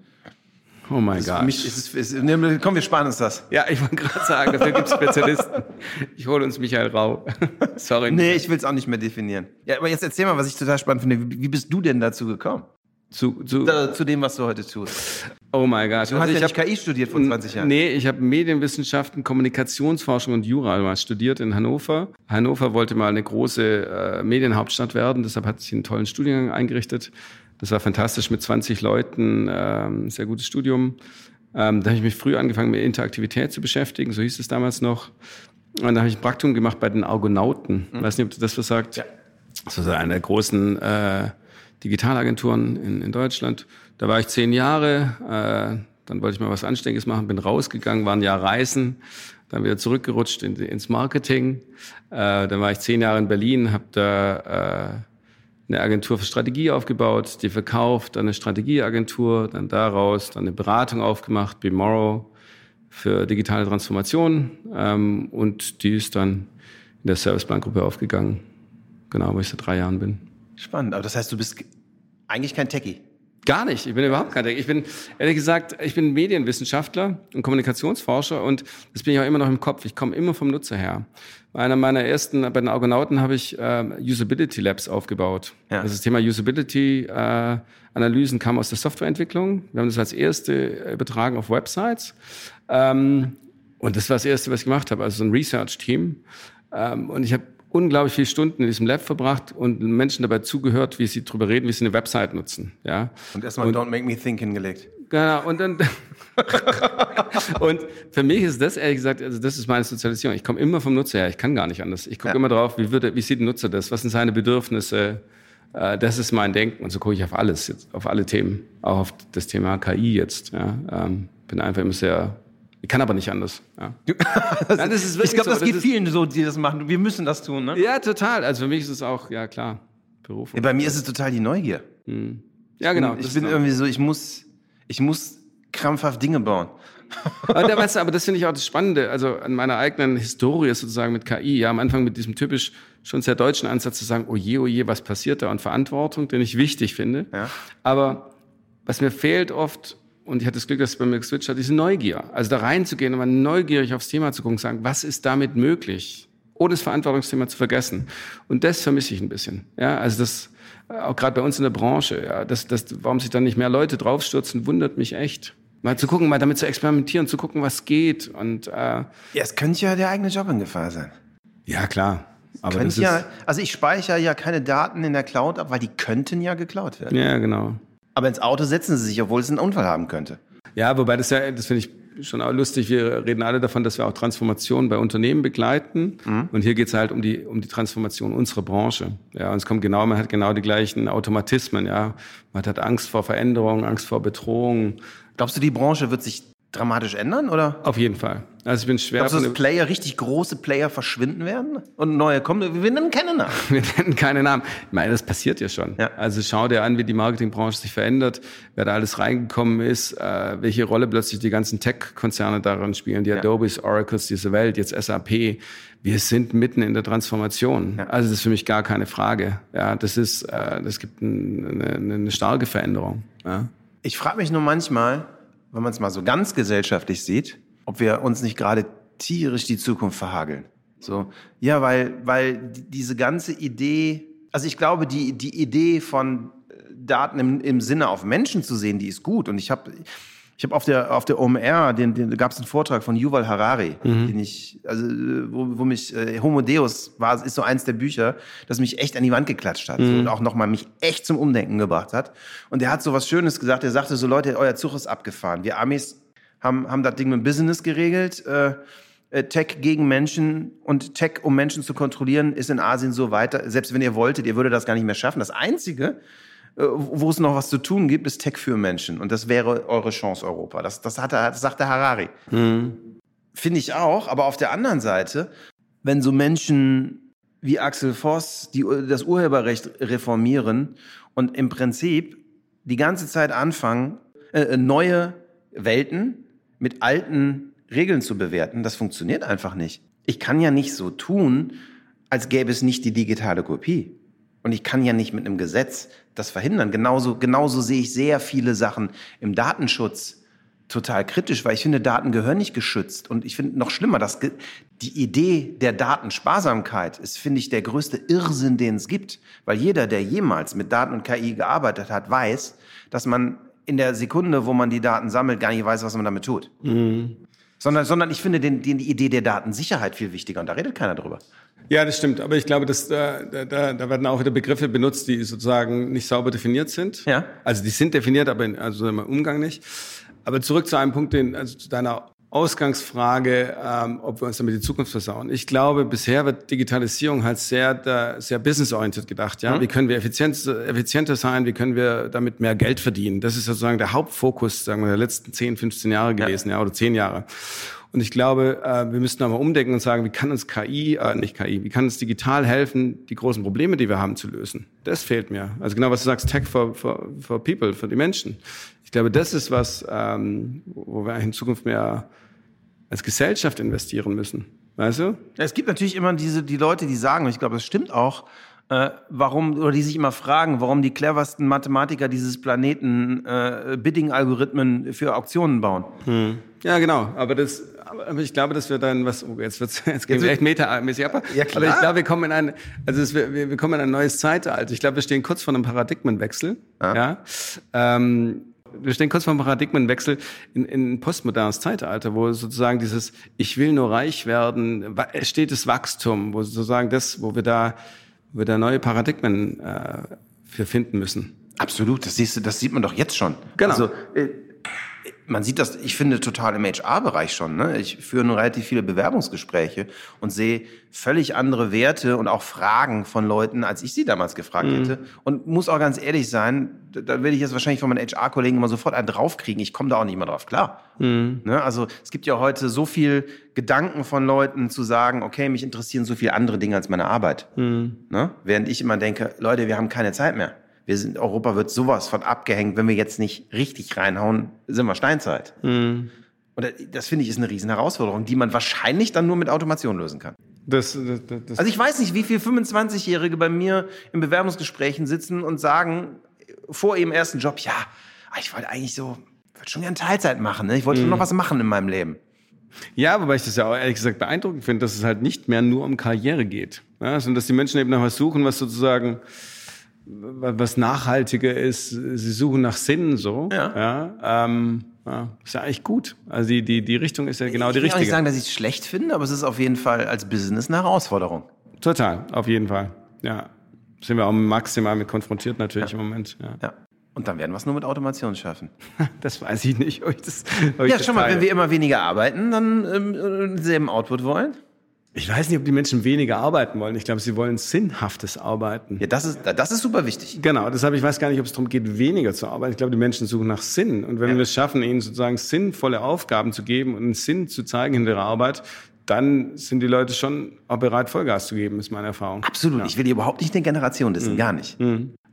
Oh mein Gott. komm, wir sparen uns das. Ja, ich wollte gerade sagen, dafür gibt es Spezialisten. Ich hole uns Michael Rau. Sorry. Nee, ich will es auch nicht mehr definieren. Ja, aber jetzt erzähl mal, was ich total spannend finde. Wie bist du denn dazu gekommen? Zu, zu, Da, zu dem, was du heute tust. oh mein Gott. Du hast ja nicht KI studiert vor 20 Jahren. Nee, ich habe Medienwissenschaften, Kommunikationsforschung und Jura mal studiert in Hannover. Hannover wollte mal eine große äh, Medienhauptstadt werden, deshalb hat sich einen tollen Studiengang eingerichtet. Das war fantastisch mit 20 Leuten, ähm, sehr gutes Studium. Ähm, da habe ich mich früh angefangen, mit Interaktivität zu beschäftigen, so hieß es damals noch. Und da habe ich ein Praktikum gemacht bei den Argonauten. Weiß nicht, ob du das was sagt. Ja. Das ist eine der großen äh, Digitalagenturen in, in Deutschland. Da war ich zehn Jahre, äh, dann wollte ich mal was Anständiges machen, bin rausgegangen, war ein Jahr reisen, dann wieder zurückgerutscht in, ins Marketing. Äh, dann war ich zehn Jahre in Berlin, habe da äh, eine Agentur für Strategie aufgebaut, die verkauft, dann eine Strategieagentur, dann daraus dann eine Beratung aufgemacht, Bemorrow für digitale Transformation ähm, und die ist dann in der Serviceplan-Gruppe aufgegangen, genau, wo ich seit drei Jahren bin. Spannend. Aber das heißt, du bist ge- eigentlich kein Techie. Gar nicht. Ich bin überhaupt kein. Ich bin, ehrlich gesagt, ich bin Medienwissenschaftler und Kommunikationsforscher und das bin ich auch immer noch im Kopf. Ich komme immer vom Nutzer her. Bei einer meiner ersten, bei den Argonauten habe ich äh, Usability Labs aufgebaut. Ja. Das Thema Usability äh, Analysen kam aus der Softwareentwicklung. Wir haben das als erste übertragen auf Websites. Ähm, und das war das Erste, was ich gemacht habe, also so ein Research-Team. Ähm, und ich habe unglaublich viele Stunden in diesem Lab verbracht und Menschen dabei zugehört, wie sie drüber reden, wie sie eine Website nutzen. Ja. Und erstmal Don't Make Me Think hingelegt. Genau, und dann. und für mich ist das ehrlich gesagt, also das ist meine Sozialisierung. Ich komme immer vom Nutzer her, ich kann gar nicht anders. Ich gucke Ja. immer drauf, wie, würde, wie sieht ein Nutzer das, was sind seine Bedürfnisse. Äh, Das ist mein Denken und so gucke ich auf alles, jetzt, auf alle Themen, auch auf das Thema KI jetzt. Ja. Ähm, bin einfach immer sehr, ich kann aber nicht anders. Ja, Nein, das ist wirklich ich glaube, so, das geht ist- vielen so, die das machen. Wir müssen das tun, ne? Ja, total. Also für mich ist es auch, ja klar, Beruf. Ja, bei mir ist es total die Neugier. Ja, genau. ich das bin ist- irgendwie so, ich muss, ich muss krampfhaft Dinge bauen. Aber, da, weißt du, aber das finde ich auch das Spannende, also an meiner eigenen Historie sozusagen mit KI, ja, am Anfang mit diesem typisch schon sehr deutschen Ansatz zu sagen, oh je, oh je, was passiert da und Verantwortung, den ich wichtig finde. Ja. Aber was mir fehlt oft, und ich hatte das Glück, dass es bei mir geswitcht hat, diese Neugier. Also da reinzugehen und mal neugierig aufs Thema zu gucken, sagen, was ist damit möglich? Ohne das Verantwortungsthema zu vergessen. Und das vermisse ich ein bisschen. Ja, also das, äh, auch gerade bei uns in der Branche, ja, das, das, warum sich da nicht mehr Leute draufstürzen, wundert mich echt. Mal zu gucken, mal damit zu experimentieren, zu gucken, was geht. Und äh, Ja, es könnte ja der eigene Job in Gefahr sein. ja, klar. Aber das ja, also ich speichere ja keine Daten in der Cloud ab, weil die könnten ja geklaut werden. ja, genau. Aber ins Auto setzen sie sich, obwohl es einen Unfall haben könnte. Ja, wobei das ja, das finde ich schon auch lustig. Wir reden alle davon, dass wir auch Transformationen bei Unternehmen begleiten. Mhm. Und hier geht es halt um die, um die Transformation unserer Branche. Ja, und es kommt genau, man hat genau die gleichen Automatismen. Ja, man hat Angst vor Veränderungen, Angst vor Bedrohungen. Glaubst du, die Branche wird sich dramatisch ändern, oder? Auf jeden Fall. Also ich bin schwer. Glaubst du, dass Player, richtig große Player verschwinden werden und neue kommen? Wir nennen keine Namen. Wir nennen keine Namen. Ich meine, das passiert ja schon. Ja. Also schau dir an, wie die Marketingbranche sich verändert, wer da alles reingekommen ist, äh, welche Rolle plötzlich die ganzen Tech-Konzerne darin spielen, die ja. Adobes, Oracles, diese Welt, jetzt SAP. Wir sind mitten in der Transformation. Ja. Also das ist für mich gar keine Frage. Ja, das ist, äh, das gibt ein, eine, eine starke Veränderung. Ja. Ich frage mich nur manchmal, wenn man es mal so ganz gesellschaftlich sieht, ob wir uns nicht gerade tierisch die Zukunft verhageln. So, ja, weil, weil diese ganze Idee, also ich glaube, die, die Idee von äh, Daten im, im Sinne auf Menschen zu sehen, die ist gut. Und ich habe ich habe auf der auf der OMR, den, den gab es einen Vortrag von Yuval Harari, mhm. den ich also wo, wo mich äh, Homo Deus war ist so eins der Bücher, das mich echt an die Wand geklatscht hat mhm. und auch nochmal mich echt zum Umdenken gebracht hat. Und der hat so was Schönes gesagt. Er sagte so Leute, euer Zug ist abgefahren. Wir Amis haben haben das Ding mit Business geregelt. Äh, äh, Tech gegen Menschen und Tech, um Menschen zu kontrollieren, ist in Asien so weiter. Selbst wenn ihr wolltet, ihr würdet das gar nicht mehr schaffen. Das Einzige, wo es noch was zu tun gibt, ist Tech für Menschen. Und das wäre eure Chance, Europa. Das, das, hat er, das sagt der Harari. Mhm. Finde ich auch. Aber auf der anderen Seite, wenn so Menschen wie Axel Voss die, das Urheberrecht reformieren und im Prinzip die ganze Zeit anfangen, äh, neue Welten mit alten Regeln zu bewerten, das funktioniert einfach nicht. Ich kann ja nicht so tun, als gäbe es nicht die digitale Kopie. Und ich kann ja nicht mit einem Gesetz das verhindern. Genauso, genauso sehe ich sehr viele Sachen im Datenschutz total kritisch, weil ich finde, Daten gehören nicht geschützt. Und ich finde noch schlimmer, dass die Idee der Datensparsamkeit ist, finde ich, der größte Irrsinn, den es gibt. Weil jeder, der jemals mit Daten und KI gearbeitet hat, weiß, dass man in der Sekunde, wo man die Daten sammelt, gar nicht weiß, was man damit tut. Mhm. Sondern, sondern ich finde den, den, die Idee der Datensicherheit viel wichtiger und da redet keiner drüber. Ja, das stimmt. Aber ich glaube, dass da, da, da werden auch wieder Begriffe benutzt, die sozusagen nicht sauber definiert sind. Ja. Also die sind definiert, aber in, also im Umgang nicht. Aber zurück zu einem Punkt, den, also zu deiner Ausgangsfrage, ähm, ob wir uns damit die Zukunft versauen. Ich glaube, bisher wird Digitalisierung halt sehr, da, sehr businessorientiert gedacht. Ja, mhm. wie können wir effizient, effizienter sein? Wie können wir damit mehr Geld verdienen? Das ist sozusagen der Hauptfokus, sagen wir, der letzten 10, 15 Jahre gewesen, ja, ja oder 10 Jahre. Und ich glaube, äh, wir müssten aber umdenken und sagen, wie kann uns KI, äh, nicht KI, wie kann uns digital helfen, die großen Probleme, die wir haben, zu lösen? Das fehlt mir. Also genau, was du sagst, Tech for, for, for People, für die Menschen. Ich glaube, das ist was, ähm, wo wir in Zukunft mehr als Gesellschaft investieren müssen. Weißt du? Es gibt natürlich immer diese, die Leute, die sagen, und ich glaube, das stimmt auch, äh, warum, oder die sich immer fragen, warum die cleversten Mathematiker dieses Planeten äh, Bidding-Algorithmen für Auktionen bauen. Hm. Ja, genau. Aber das, aber ich glaube, dass wir dann was, oh, jetzt wird's, jetzt gehen wir echt metamäßig ab. Ja, klar. Aber ich glaube, wir kommen in ein, also es, wir, wir kommen in ein neues Zeitalter. Ich glaube, wir stehen kurz vor einem Paradigmenwechsel. Ah. Ja. Ähm, wir stehen kurz vor einem Paradigmenwechsel in, in ein postmodernes Zeitalter, wo sozusagen dieses Ich will nur reich werden, stetes Wachstum, wo sozusagen das, wo wir da, wo wir da neue Paradigmen äh, für finden müssen. Absolut, das siehst du, das sieht man doch jetzt schon. Genau. Also, äh, man sieht das, ich finde, total im HR-Bereich schon. Ne? Ich führe nun relativ viele Bewerbungsgespräche und sehe völlig andere Werte und auch Fragen von Leuten, als ich sie damals gefragt mhm. hätte. Und muss auch ganz ehrlich sein, da werde ich jetzt wahrscheinlich von meinen HR-Kollegen immer sofort einen draufkriegen. Ich komme da auch nicht mehr drauf klar. Mhm. Ne? Also es gibt ja heute so viel Gedanken von Leuten zu sagen, okay, mich interessieren so viele andere Dinge als meine Arbeit. Mhm. Ne? Während ich immer denke, Leute, wir haben keine Zeit mehr. Wir sind, Europa wird sowas von abgehängt, wenn wir jetzt nicht richtig reinhauen, sind wir Steinzeit. Mhm. Und das finde ich ist eine riesen Herausforderung, die man wahrscheinlich dann nur mit Automation lösen kann. Das, das, das also ich weiß nicht, wie viele 25-Jährige bei mir in Bewerbungsgesprächen sitzen und sagen vor ihrem ersten Job, ja, ich wollte eigentlich so, würde schon gerne Teilzeit machen, ne? ich wollte mhm. schon noch was machen in meinem Leben. Ja, wobei ich das ja auch ehrlich gesagt beeindruckend finde, dass es halt nicht mehr nur um Karriere geht, ja? sondern dass die Menschen eben nach was suchen, was sozusagen was nachhaltiger ist. Sie suchen nach Sinn so. Ja. ja, ähm, ja ist ja eigentlich gut. Also die, die, die Richtung ist ja genau ich die richtige. Ich will nicht sagen, dass ich es schlecht finde, aber es ist auf jeden Fall als Business eine Herausforderung. Total, auf jeden Fall. Ja. Sind wir auch maximal mit konfrontiert natürlich ja. im Moment. Ja. ja. Und dann werden wir es nur mit Automation schaffen. Das weiß ich nicht. Ob ich das, ob ich Ja, das schon mal, wenn wir immer weniger arbeiten, dann ähm, äh, denselben Output wollen. Ich weiß nicht, ob die Menschen weniger arbeiten wollen. Ich glaube, sie wollen sinnhaftes Arbeiten. Ja, das ist, das ist super wichtig. Genau, deshalb, ich weiß gar nicht, ob es darum geht, weniger zu arbeiten. Ich glaube, die Menschen suchen nach Sinn. Und wenn wir es schaffen, ihnen sozusagen sinnvolle Aufgaben zu geben und einen Sinn zu zeigen hinter der Arbeit, dann sind die Leute schon auch bereit, Vollgas zu geben, ist meine Erfahrung. Absolut. Ich will hier überhaupt nicht eine Generation dissen, gar nicht.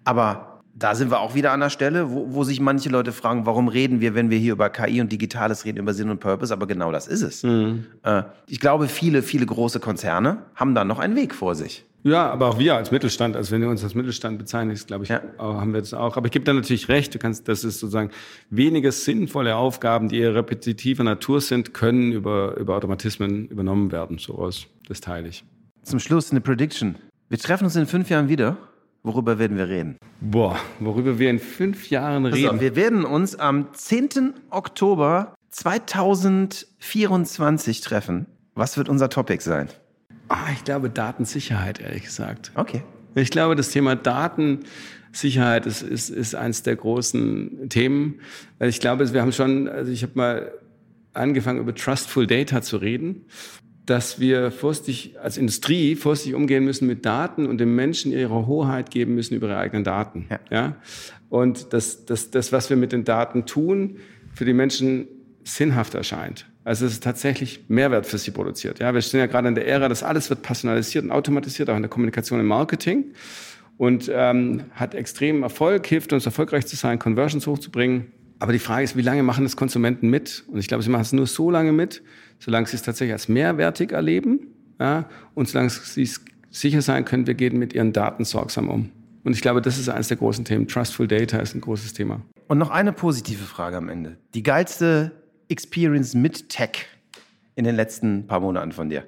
Aber da sind wir auch wieder an der Stelle, wo, wo sich manche Leute fragen, warum reden wir, wenn wir hier über KI und Digitales reden, über Sinn und Purpose, aber genau das ist es. Äh, ich glaube, viele, viele große Konzerne haben da noch einen Weg vor sich. Ja, aber auch wir als Mittelstand, also wenn du uns als Mittelstand bezeichnest, glaube ich, Ja. haben wir das auch. Aber ich gebe da natürlich recht, du kannst, das ist sozusagen weniger sinnvolle Aufgaben, die eher repetitiver Natur sind, können über, über Automatismen übernommen werden. Sowas, das teile ich. Zum Schluss eine Prediction. Wir treffen uns in fünf Jahren wieder. Worüber werden wir reden? Boah, worüber wir in fünf Jahren reden. auf, wir werden uns am 10. Oktober 2024 treffen. Was wird unser Topic sein? Ah, ich glaube Datensicherheit, ehrlich gesagt. Okay. Ich glaube, das Thema Datensicherheit ist, ist, ist eines der großen Themen. Weil ich glaube, wir haben schon, also ich habe mal angefangen, über Trustful Data zu reden, dass wir vorsichtig als Industrie vorsichtig umgehen müssen mit Daten und den Menschen ihre Hoheit geben müssen über ihre eigenen Daten. Ja. Ja? Und dass das, das, was wir mit den Daten tun, für die Menschen sinnhaft erscheint. Also es ist tatsächlich Mehrwert für sie produziert. Ja, wir stehen ja gerade in der Ära, dass alles wird personalisiert und automatisiert, auch in der Kommunikation im Marketing. Und ähm, hat extremen Erfolg, hilft uns erfolgreich zu sein, Conversions hochzubringen. Aber die Frage ist, wie lange machen das Konsumenten mit? Und ich glaube, sie machen es nur so lange mit, solange sie es tatsächlich als mehrwertig erleben ja, und solange sie es sicher sein können, wir gehen mit ihren Daten sorgsam um. Und ich glaube, das ist eines der großen Themen. Trustful Data ist ein großes Thema. Und noch eine positive Frage am Ende. Die geilste Experience mit Tech in den letzten paar Monaten von dir.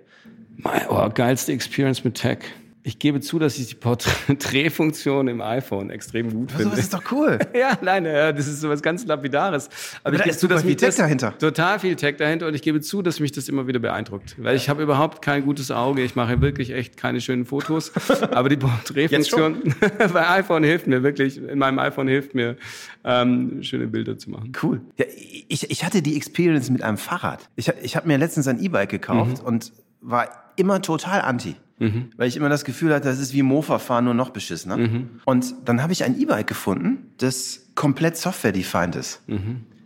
Oh, geilste Experience mit Tech. Ich gebe zu, dass ich die Porträtfunktion im iPhone extrem gut finde. Sowas ist doch cool. Ja, nein, ja, das ist sowas ganz Lapidares. Aber, da ich gebe ist zu, dass viel Tech das, dahinter. Total viel Tech dahinter und ich gebe zu, dass mich das immer wieder beeindruckt. Weil ich habe überhaupt kein gutes Auge. Ich mache wirklich echt keine schönen Fotos. Aber die Porträtfunktion bei iPhone hilft mir wirklich, in meinem iPhone hilft mir, ähm, schöne Bilder zu machen. Cool. Ja, ich, ich hatte die Experience mit einem Fahrrad. Ich, ich habe mir letztens ein E-Bike gekauft und war immer total anti. Weil ich immer das Gefühl hatte, das ist wie Mofa fahren, nur noch beschissener. Und dann habe ich ein E-Bike gefunden, das komplett software-defined ist.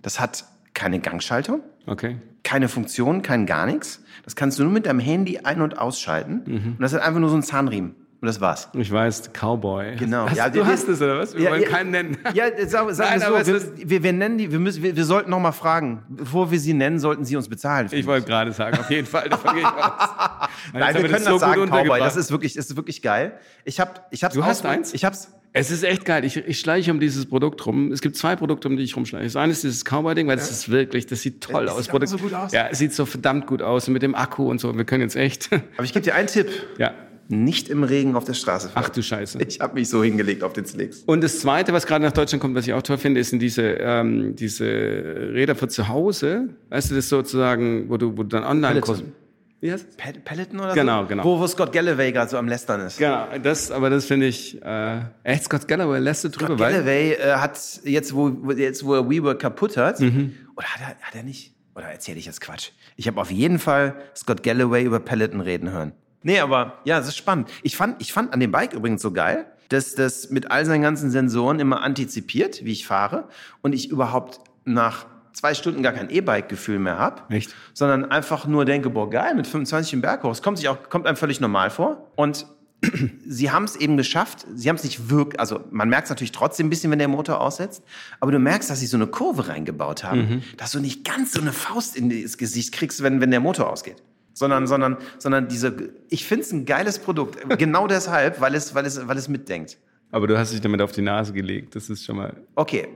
Das hat keine Gangschaltung, Okay. keine Funktion, kein gar nichts. Das kannst du nur mit deinem Handy ein- und ausschalten. Und das hat einfach nur so einen Zahnriemen. Und das war's. Ich weiß, Cowboy. Genau. Hast, Ja, du wir- hast es, oder was? Wir Ja, wollen ja. keinen nennen. Ja, sagen, sagen Nein, so, wir, wir, wir nennen die, wir müssen, wir, wir sollten noch mal fragen, bevor wir sie nennen, sollten sie uns bezahlen. Ich wollte gerade sagen, auf jeden Fall, davon gehe ich aus. Nein, wir können das sagen, Cowboy, das ist wirklich, das ist wirklich geil. Ich hab, ich hab's Du hast eins? Ich hab's, Es ist echt geil. Ich, ich schleiche um dieses Produkt rum. Es gibt zwei Produkte, um die ich rumschleiche. Das eine ist dieses Cowboy-Ding, weil das ist wirklich, das sieht toll Das aus. sieht aber so gut aus. Ja, es sieht so verdammt gut aus. Und mit dem Akku und so. Wir können jetzt echt. aber ich gebe dir einen Tipp. ja. Nicht im Regen auf der Straße fahren. Ach du Scheiße. Ich habe mich so hingelegt auf den Slicks. Und das zweite, was gerade nach Deutschland kommt, was ich auch toll finde, ist sind diese, ähm, diese Räder für zu Hause. Weißt du, das sozusagen, wo du, wo du dann online Peloton. Wie heißt es? Pel- Peloton oder Genau, so? genau. Wo, wo Scott Galloway gerade so am Lästern ist. Genau, das, aber das finde ich, äh, echt Scott Galloway lässt du drüber, weil, Galloway äh, hat jetzt, wo, wo- jetzt, wo er WeWork kaputt hat, Mhm. oder hat er, hat er nicht? Oder erzähle ich jetzt Quatsch? Ich habe auf jeden Fall Scott Galloway über Peloton reden hören. Nee, aber ja, das ist spannend. Ich fand, ich fand an dem Bike übrigens so geil, dass das mit all seinen ganzen Sensoren immer antizipiert, wie ich fahre, und ich überhaupt nach zwei Stunden gar kein E-Bike-Gefühl mehr habe, Echt? sondern einfach nur denke, boah, geil, mit 25 im Berg hoch. Es kommt sich auch, kommt einem völlig normal vor. Und sie haben es eben geschafft. Sie haben es nicht wirklich, also man merkt es natürlich trotzdem ein bisschen, wenn der Motor aussetzt, aber du merkst, dass sie so eine Kurve reingebaut haben, dass du nicht ganz so eine Faust in das Gesicht kriegst, wenn, wenn der Motor ausgeht. Sondern, sondern, sondern diese, ich finde es ein geiles Produkt. Genau deshalb, weil es, weil es, weil es mitdenkt. aber du hast dich damit auf die Nase gelegt. Das ist schon mal, Okay,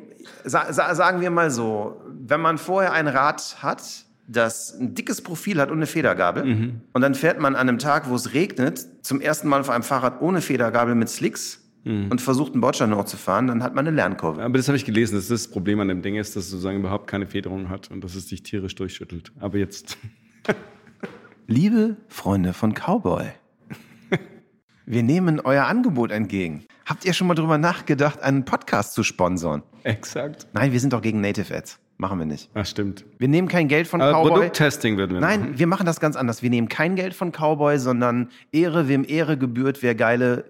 sa sa sagen wir mal so, wenn man vorher ein Rad hat, das ein dickes Profil hat und eine Federgabel, und dann fährt man an einem Tag, wo es regnet, zum ersten Mal auf einem Fahrrad ohne Federgabel mit Slicks und versucht einen Bordstein hochzufahren, dann hat man eine Lernkurve. aber das habe ich gelesen, dass das Problem an dem Ding ist, dass es sozusagen überhaupt keine Federung hat und dass es dich tierisch durchschüttelt. Aber jetzt, Liebe Freunde von Cowboy, wir nehmen euer Angebot entgegen. Habt ihr schon mal drüber nachgedacht, einen Podcast zu sponsern? Exakt. Nein, wir sind doch gegen Native Ads. Machen wir nicht. Das stimmt. Wir nehmen kein Geld von Aber Cowboy. Produkttesting würden wir Nein, machen. wir machen das ganz anders. Wir nehmen kein Geld von Cowboy, sondern Ehre, wem Ehre gebührt, wer geile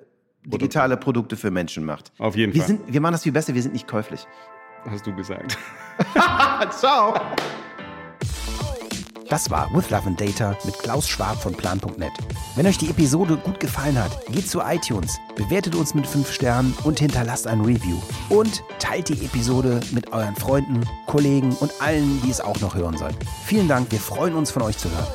digitale Produkte für Menschen macht. Auf jeden Wir, Fall. sind, wir machen das viel besser, wir sind nicht käuflich. Hast du gesagt. Ciao! Das war With Love and Data mit Klaus Schwab von Plan.net. Wenn euch die Episode gut gefallen hat, geht zu iTunes, bewertet uns mit 5 Sternen und hinterlasst ein Review. Und teilt die Episode mit euren Freunden, Kollegen und allen, die es auch noch hören sollen. Vielen Dank, wir freuen uns von euch zu hören.